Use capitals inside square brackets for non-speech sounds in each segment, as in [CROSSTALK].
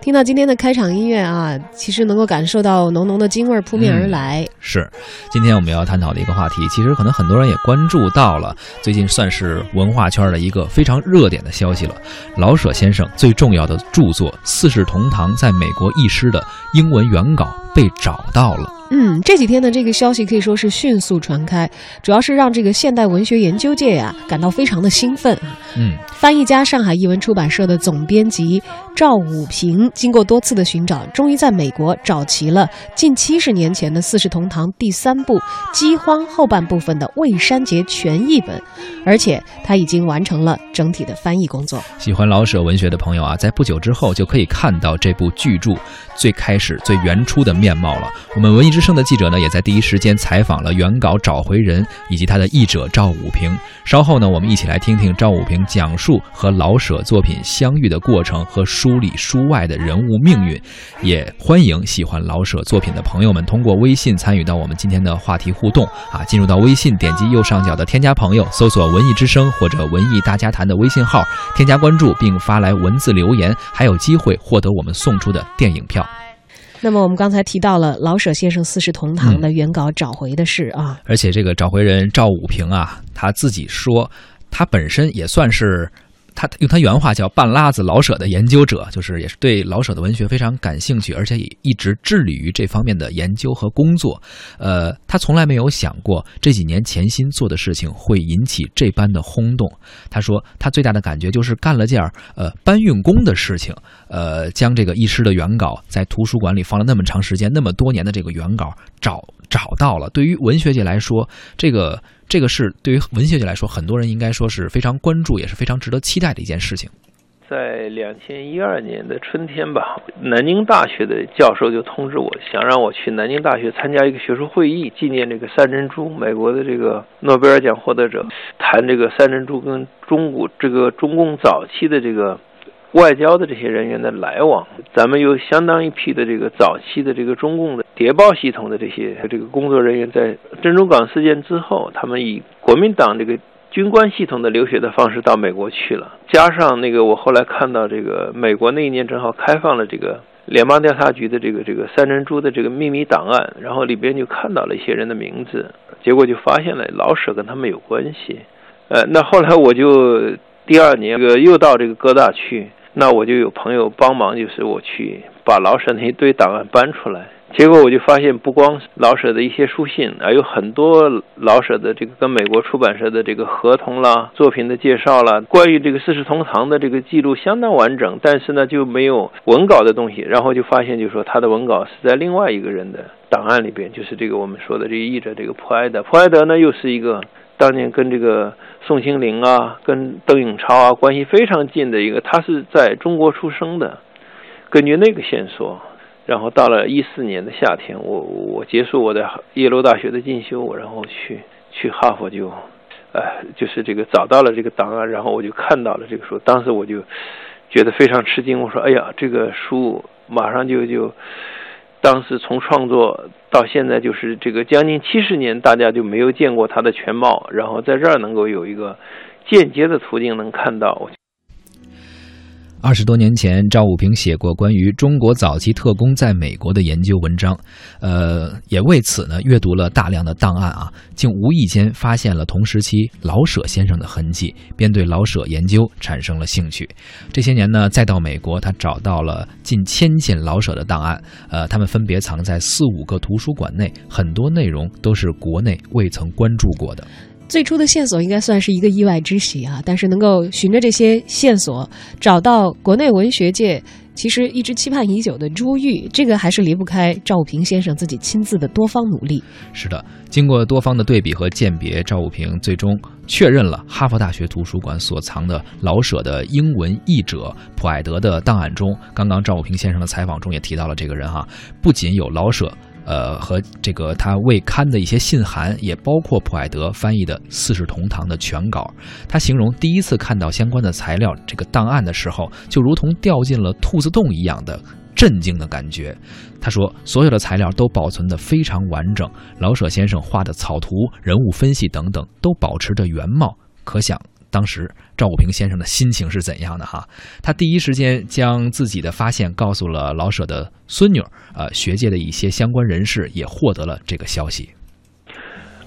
听到今天的开场音乐啊，其实能够感受到浓浓的京味儿扑面而来。是，今天我们要探讨的一个话题，其实可能很多人也关注到了，最近算是文化圈的一个非常热点的消息了。老舍先生最重要的著作《四世同堂》在美国译诗的英文原稿被找到了。嗯，这几天呢，这个消息可以说是迅速传开，主要是让这个现代文学研究界呀感到非常的兴奋啊。嗯，翻译家上海译文出版社的总编辑赵武平，经过多次的寻找，终于在美国找齐了近七十年前的《四世同堂》第三部《饥荒》后半部分的未删节全译本，而且他已经完成了整体的翻译工作。喜欢老舍文学的朋友啊，在不久之后就可以看到这部巨著最开始、最原初的面貌了。我们文艺之之声的记者呢，也在第一时间采访了原稿找回人以及他的译者赵武平。稍后呢，我们一起来听听赵武平讲述和老舍作品相遇的过程和书里书外的人物命运。也欢迎喜欢老舍作品的朋友们通过微信参与到我们今天的话题互动啊！进入到微信，点击右上角的添加朋友，搜索“文艺之声”或者“文艺大家谈”的微信号，添加关注并发来文字留言，还有机会获得我们送出的电影票。那么我们刚才提到了老舍先生《四世同堂》的原稿找回的事啊，而且这个找回人赵武平啊，他自己说，他本身也算是。他用他原话叫“半拉子老舍的研究者”，就是也是对老舍的文学非常感兴趣，而且也一直致力于这方面的研究和工作。呃，他从来没有想过这几年潜心做的事情会引起这般的轰动。他说，他最大的感觉就是干了件儿呃搬运工的事情，呃，将这个译诗的原稿在图书馆里放了那么长时间、那么多年的这个原稿找找到了。对于文学界来说，这个。这个是对于文学界来说，很多人应该说是非常关注，也是非常值得期待的一件事情。在两千一二年的春天吧，南京大学的教授就通知我，想让我去南京大学参加一个学术会议，纪念这个三珍珠，美国的这个诺贝尔奖获得者，谈这个三珍珠跟中国这个中共早期的这个。外交的这些人员的来往，咱们有相当一批的这个早期的这个中共的谍报系统的这些这个工作人员，在珍珠港事件之后，他们以国民党这个军官系统的留学的方式到美国去了。加上那个，我后来看到这个美国那一年正好开放了这个联邦调查局的这个这个三珍珠的这个秘密档案，然后里边就看到了一些人的名字，结果就发现了老舍跟他们有关系。呃，那后来我就第二年这个又到这个哥大去。那我就有朋友帮忙，就是我去把老舍那一堆档案搬出来。结果我就发现，不光老舍的一些书信，还有很多老舍的这个跟美国出版社的这个合同啦、作品的介绍啦，关于这个《四世同堂》的这个记录相当完整，但是呢就没有文稿的东西。然后就发现，就说他的文稿是在另外一个人的档案里边，就是这个我们说的这个译者这个普埃德。普埃德呢又是一个。当年跟这个宋庆龄啊，跟邓颖超啊关系非常近的一个，他是在中国出生的。根据那个线索，然后到了一四年的夏天，我我结束我在耶鲁大学的进修，然后去去哈佛就，呃，就是这个找到了这个档案，然后我就看到了这个书，当时我就觉得非常吃惊，我说：“哎呀，这个书马上就就。”当时从创作到现在，就是这个将近七十年，大家就没有见过他的全貌，然后在这儿能够有一个间接的途径能看到。二十多年前，赵武平写过关于中国早期特工在美国的研究文章，呃，也为此呢阅读了大量的档案啊，竟无意间发现了同时期老舍先生的痕迹，便对老舍研究产生了兴趣。这些年呢，再到美国，他找到了近千件老舍的档案，呃，他们分别藏在四五个图书馆内，很多内容都是国内未曾关注过的。最初的线索应该算是一个意外之喜啊，但是能够循着这些线索找到国内文学界其实一直期盼已久的珠玉，这个还是离不开赵武平先生自己亲自的多方努力。是的，经过多方的对比和鉴别，赵武平最终确认了哈佛大学图书馆所藏的老舍的英文译者普爱德的档案中。刚刚赵武平先生的采访中也提到了这个人哈，不仅有老舍。呃，和这个他未刊的一些信函，也包括普爱德翻译的《四世同堂》的全稿。他形容第一次看到相关的材料这个档案的时候，就如同掉进了兔子洞一样的震惊的感觉。他说，所有的材料都保存得非常完整，老舍先生画的草图、人物分析等等都保持着原貌，可想当时赵武平先生的心情是怎样的哈？他第一时间将自己的发现告诉了老舍的孙女，呃，学界的一些相关人士也获得了这个消息。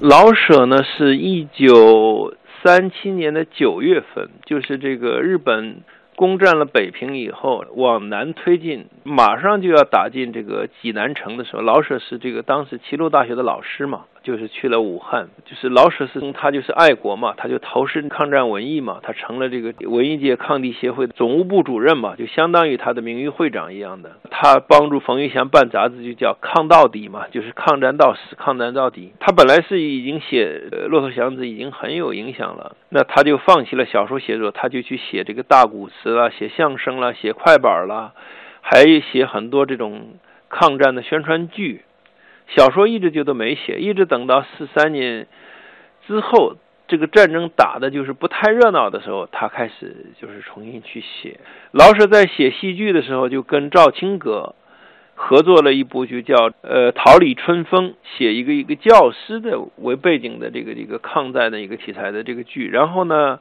老舍呢，是一九三七年的九月份，就是这个日本。攻占了北平以后，往南推进，马上就要打进这个济南城的时候，老舍是这个当时齐鲁大学的老师嘛。就是去了武汉，就是老舍是他就是爱国嘛，他就投身抗战文艺嘛，他成了这个文艺界抗敌协会的总务部主任嘛，就相当于他的名誉会长一样的。他帮助冯玉祥办杂志，就叫抗到底嘛，就是抗战到死，抗战到底。他本来是已经写《骆驼祥子》已经很有影响了，那他就放弃了小说写作，他就去写这个大鼓词了，写相声了，写快板了，还写很多这种抗战的宣传剧。小说一直就都没写，一直等到四三年之后，这个战争打的就是不太热闹的时候，他开始就是重新去写。老舍在写戏剧的时候，就跟赵青阁合作了一部，就叫《呃桃李春风》，写一个一个教师的为背景的这个这个抗战的一个题材的这个剧。然后呢，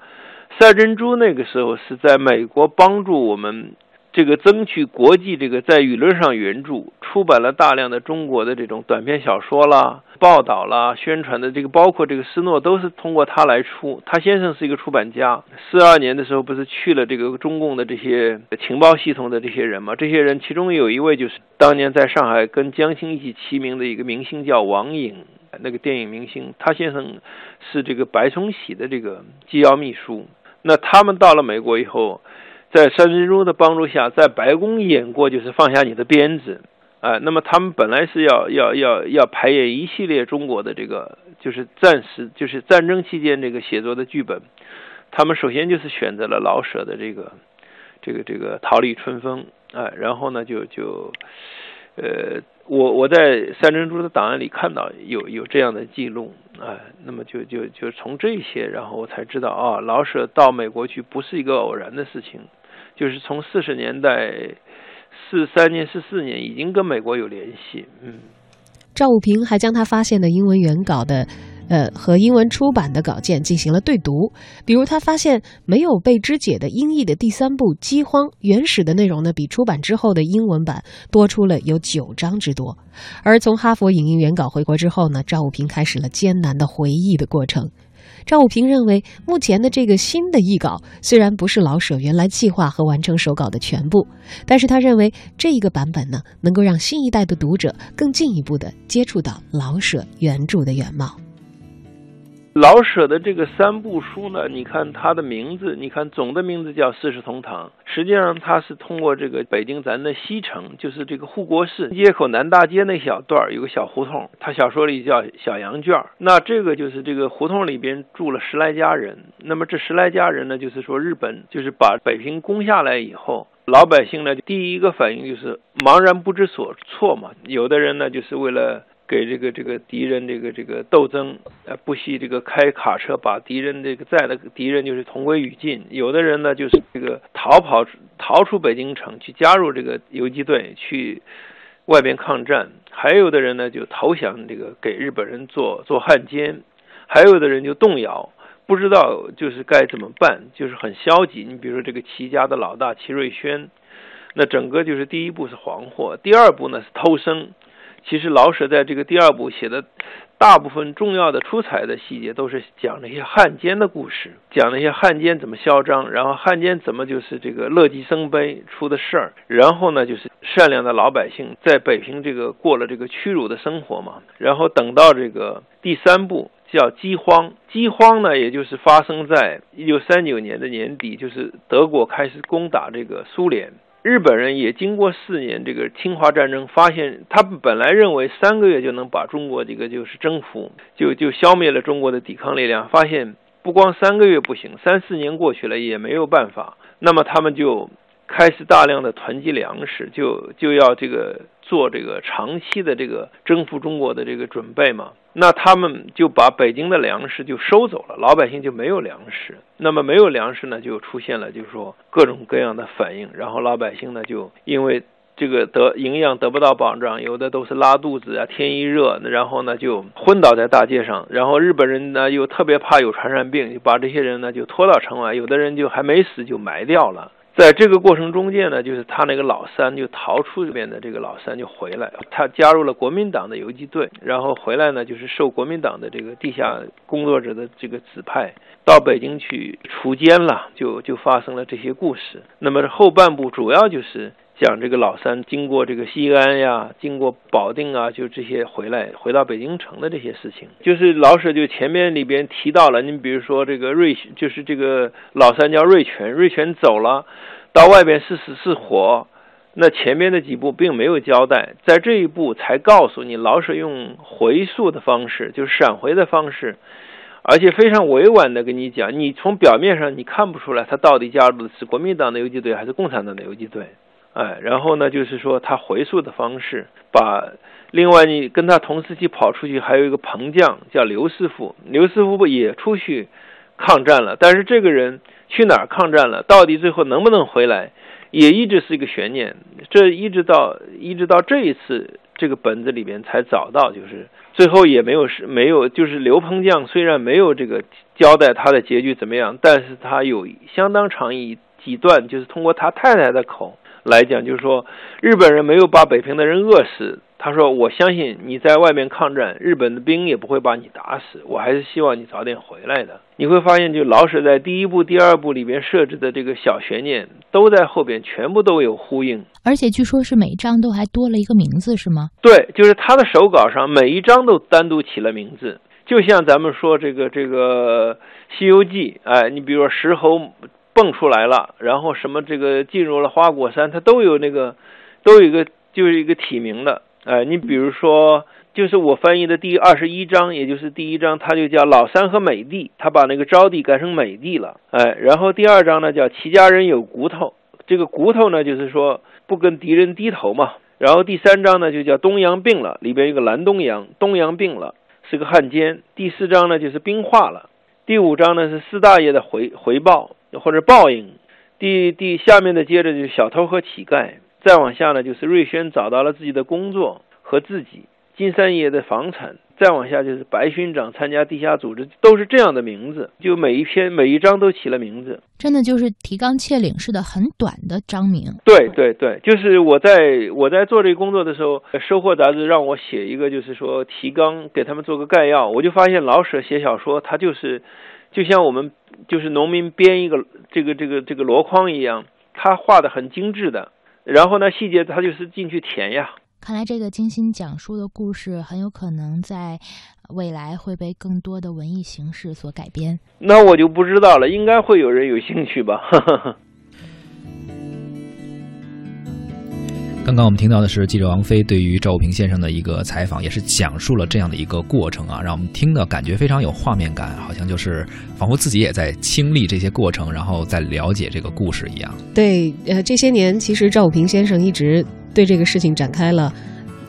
赛珍珠那个时候是在美国帮助我们。这个争取国际这个在舆论上援助，出版了大量的中国的这种短篇小说啦、报道啦、宣传的这个，包括这个斯诺都是通过他来出。他先生是一个出版家，四二年的时候不是去了这个中共的这些情报系统的这些人嘛？这些人其中有一位就是当年在上海跟江青一起齐名的一个明星叫王颖，那个电影明星，他先生是这个白崇禧的这个机要秘书。那他们到了美国以后。在三珍珠的帮助下，在白宫演过就是放下你的鞭子，哎，那么他们本来是要要要要排演一系列中国的这个就是战时就是战争期间这个写作的剧本，他们首先就是选择了老舍的这个这个这个《桃李春风》，啊，然后呢就就呃我我在三珍珠的档案里看到有有这样的记录，啊，那么就就就从这些，然后我才知道啊，老舍到美国去不是一个偶然的事情。就是从四十年代四三年、四四年已经跟美国有联系。嗯，赵武平还将他发现的英文原稿的，呃，和英文出版的稿件进行了对读。比如，他发现没有被肢解的英译的第三部《饥荒》原始的内容呢，比出版之后的英文版多出了有九章之多。而从哈佛影印原稿回国之后呢，赵武平开始了艰难的回忆的过程。赵武平认为，目前的这个新的译稿虽然不是老舍原来计划和完成手稿的全部，但是他认为这一个版本呢，能够让新一代的读者更进一步的接触到老舍原著的原貌。老舍的这个三部书呢，你看他的名字，你看总的名字叫《四世同堂》，实际上他是通过这个北京咱的西城，就是这个护国寺街口南大街那小段有个小胡同，他小说里叫小羊圈那这个就是这个胡同里边住了十来家人。那么这十来家人呢，就是说日本就是把北平攻下来以后，老百姓呢第一个反应就是茫然不知所措嘛。有的人呢就是为了。给这个这个敌人这个这个斗争，呃，不惜这个开卡车把敌人这个在的敌人就是同归于尽。有的人呢，就是这个逃跑逃出北京城去加入这个游击队去外边抗战。还有的人呢，就投降这个给日本人做做汉奸。还有的人就动摇，不知道就是该怎么办，就是很消极。你比如说这个齐家的老大齐瑞轩，那整个就是第一步是黄祸，第二步呢是偷生。其实老舍在这个第二部写的大部分重要的出彩的细节，都是讲那些汉奸的故事，讲那些汉奸怎么嚣张，然后汉奸怎么就是这个乐极生悲出的事儿，然后呢就是善良的老百姓在北平这个过了这个屈辱的生活嘛，然后等到这个第三部叫饥荒，饥荒呢也就是发生在一九三九年的年底，就是德国开始攻打这个苏联。日本人也经过四年这个侵华战争，发现他本来认为三个月就能把中国这个就是征服，就就消灭了中国的抵抗力量。发现不光三个月不行，三四年过去了也没有办法。那么他们就开始大量的囤积粮食，就就要这个做这个长期的这个征服中国的这个准备嘛。那他们就把北京的粮食就收走了，老百姓就没有粮食。那么没有粮食呢，就出现了就是说各种各样的反应。然后老百姓呢，就因为这个得营养得不到保障，有的都是拉肚子啊，天一热，然后呢就昏倒在大街上。然后日本人呢又特别怕有传染病，就把这些人呢就拖到城外，有的人就还没死就埋掉了。在这个过程中间呢，就是他那个老三就逃出这边的这个老三就回来，他加入了国民党的游击队，然后回来呢就是受国民党的这个地下工作者的这个指派，到北京去锄奸了，就就发生了这些故事。那么后半部主要就是。讲这个老三经过这个西安呀，经过保定啊，就这些回来回到北京城的这些事情，就是老舍就前面里边提到了，你比如说这个瑞，就是这个老三叫瑞全，瑞全走了，到外边是死是活，那前面的几部并没有交代，在这一步才告诉你，老舍用回溯的方式，就是闪回的方式，而且非常委婉的跟你讲，你从表面上你看不出来他到底加入的是国民党的游击队还是共产党的游击队。哎，然后呢，就是说他回溯的方式，把另外你跟他同时期跑出去还有一个彭将叫刘师傅，刘师傅不也出去抗战了？但是这个人去哪儿抗战了？到底最后能不能回来，也一直是一个悬念。这一直到一直到这一次这个本子里边才找到，就是最后也没有是没有，就是刘彭将虽然没有这个交代他的结局怎么样，但是他有相当长一几段，就是通过他太太的口。来讲，就是说，日本人没有把北平的人饿死。他说：“我相信你在外面抗战，日本的兵也不会把你打死。我还是希望你早点回来的。”你会发现，就老舍在第一部、第二部里边设置的这个小悬念，都在后边全部都有呼应。而且据说是每一章都还多了一个名字，是吗？对，就是他的手稿上每一章都单独起了名字，就像咱们说这个这个《西游记》，哎，你比如说石猴。蹦出来了，然后什么这个进入了花果山，它都有那个，都有一个就是一个体名的，哎，你比如说，就是我翻译的第二十一章，也就是第一章，它就叫老三和美帝，他把那个招娣改成美帝了，哎，然后第二章呢叫齐家人有骨头，这个骨头呢就是说不跟敌人低头嘛，然后第三章呢就叫东阳病了，里边有个蓝东阳，东阳病了是个汉奸，第四章呢就是兵化了，第五章呢是四大爷的回回报。或者报应，第第下面的接着就是小偷和乞丐，再往下呢就是瑞宣找到了自己的工作和自己，金三爷的房产。再往下就是白勋长参加地下组织，都是这样的名字。就每一篇每一章都起了名字，真的就是提纲挈领似的，很短的章名。对对对，就是我在我在做这个工作的时候，《收获》杂志让我写一个，就是说提纲给他们做个概要，我就发现老舍写小说，他就是就像我们就是农民编一个这个这个这个箩筐一样，他画的很精致的，然后呢细节他就是进去填呀。看来这个精心讲述的故事很有可能在未来会被更多的文艺形式所改编。那我就不知道了，应该会有人有兴趣吧。[LAUGHS] [LAUGHS] [LAUGHS] 刚刚我们听到的是记者王菲对于赵武平先生的一个采访，也是讲述了这样的一个过程啊，让我们听的感觉非常有画面感，好像就是仿佛自己也在经历这些过程，然后在了解这个故事一样。对，呃，这些年其实赵武平先生一直。对这个事情展开了。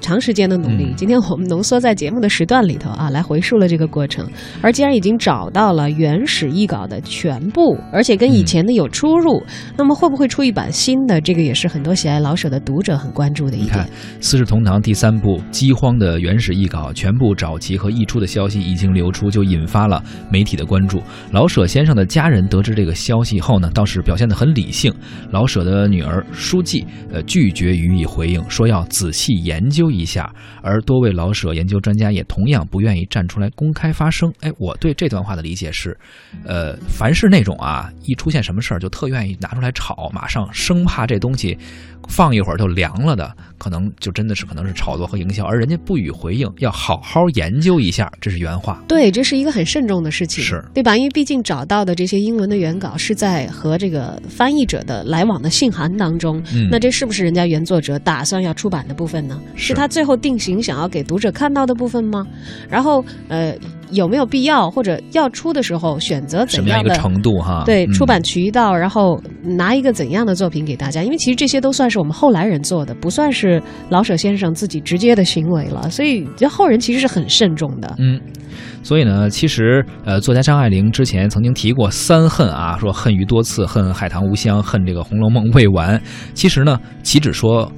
长时间的努力，今天我们浓缩在节目的时段里头啊，来回述了这个过程。而既然已经找到了原始译稿的全部，而且跟以前的有出入，那么会不会出一版新的？这个也是很多喜爱老舍的读者很关注的一点。《四世同堂》第三部《饥荒》的原始译稿全部找齐和译出的消息已经流出，就引发了媒体的关注。老舍先生的家人得知这个消息后呢，倒是表现得很理性。老舍的女儿书记呃拒绝予以回应，说要仔细研究。一下，而多位老舍研究专家也同样不愿意站出来公开发声。哎，我对这段话的理解是，呃，凡是那种啊，一出现什么事儿就特愿意拿出来炒，马上生怕这东西。放一会儿就凉了的，可能就真的是可能是炒作和营销，而人家不予回应，要好好研究一下，这是原话。对，这是一个很慎重的事情，是对吧？因为毕竟找到的这些英文的原稿是在和这个翻译者的来往的信函当中，那这是不是人家原作者打算要出版的部分呢？是他最后定型想要给读者看到的部分吗？然后，呃。有没有必要，或者要出的时候选择怎样的程度哈？对，出版渠道，然后拿一个怎样的作品给大家？因为其实这些都算是我们后来人做的，不算是老舍先生自己直接的行为了。所以，这后人其实是很慎重的。嗯，所以呢，其实呃，作家张爱玲之前曾经提过三恨啊，说恨于多次，恨海棠无香，恨这个《红楼梦》未完。其实呢，岂止说。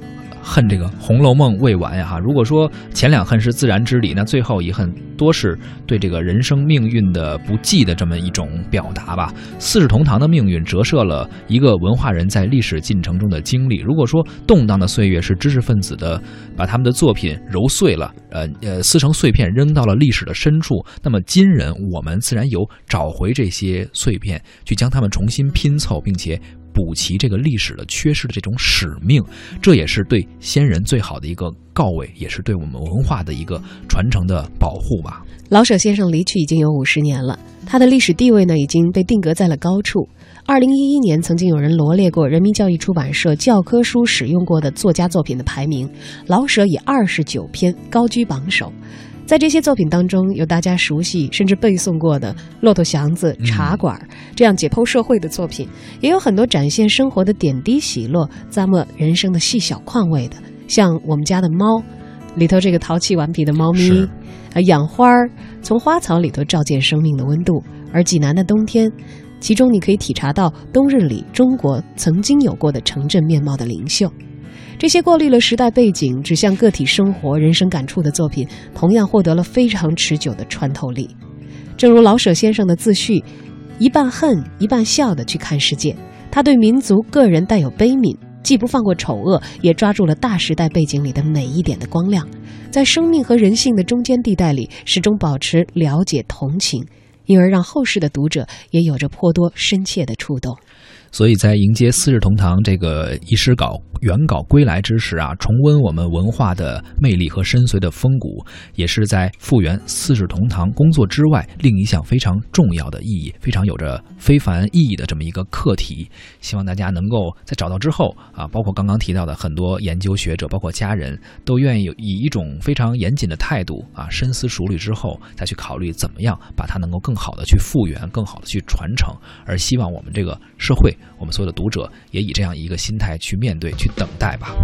恨这个《红楼梦》未完呀哈。如果说前两恨是自然之理，那最后一恨多是对这个人生命运的不济的这么一种表达吧。四世同堂的命运折射了一个文化人在历史进程中的经历。如果说动荡的岁月是知识分子的把他们的作品揉碎了，呃呃撕成碎片扔到了历史的深处，那么今人我们自然有找回这些碎片，去将它们重新拼凑，并且。补齐这个历史的缺失的这种使命，这也是对先人最好的一个告慰，也是对我们文化的一个传承的保护吧。老舍先生离去已经有五十年了，他的历史地位呢已经被定格在了高处。二零一一年，曾经有人罗列过人民教育出版社教科书使用过的作家作品的排名，老舍以二十九篇高居榜首。在这些作品当中，有大家熟悉甚至背诵过的《骆驼祥子》《茶馆》这样解剖社会的作品，也有很多展现生活的点滴喜乐、咂摸人生的细小况味的，像《我们家的猫》里头这个淘气顽皮的猫咪，啊，养花儿，从花草里头照见生命的温度，而济南的冬天，其中你可以体察到冬日里中国曾经有过的城镇面貌的灵秀。这些过滤了时代背景、指向个体生活、人生感触的作品，同样获得了非常持久的穿透力。正如老舍先生的自序：“一半恨，一半笑的去看世界。”他对民族、个人带有悲悯，既不放过丑恶，也抓住了大时代背景里的每一点的光亮，在生命和人性的中间地带里，始终保持了解、同情，因而让后世的读者也有着颇多深切的触动。所以在迎接《四世同堂》这个遗失稿原稿归来之时啊，重温我们文化的魅力和深邃的风骨，也是在复原《四世同堂》工作之外另一项非常重要的意义，非常有着非凡意义的这么一个课题。希望大家能够在找到之后啊，包括刚刚提到的很多研究学者，包括家人都愿意以一种非常严谨的态度啊，深思熟虑之后再去考虑怎么样把它能够更好的去复原，更好的去传承。而希望我们这个社会。我们所有的读者也以这样一个心态去面对、去等待吧。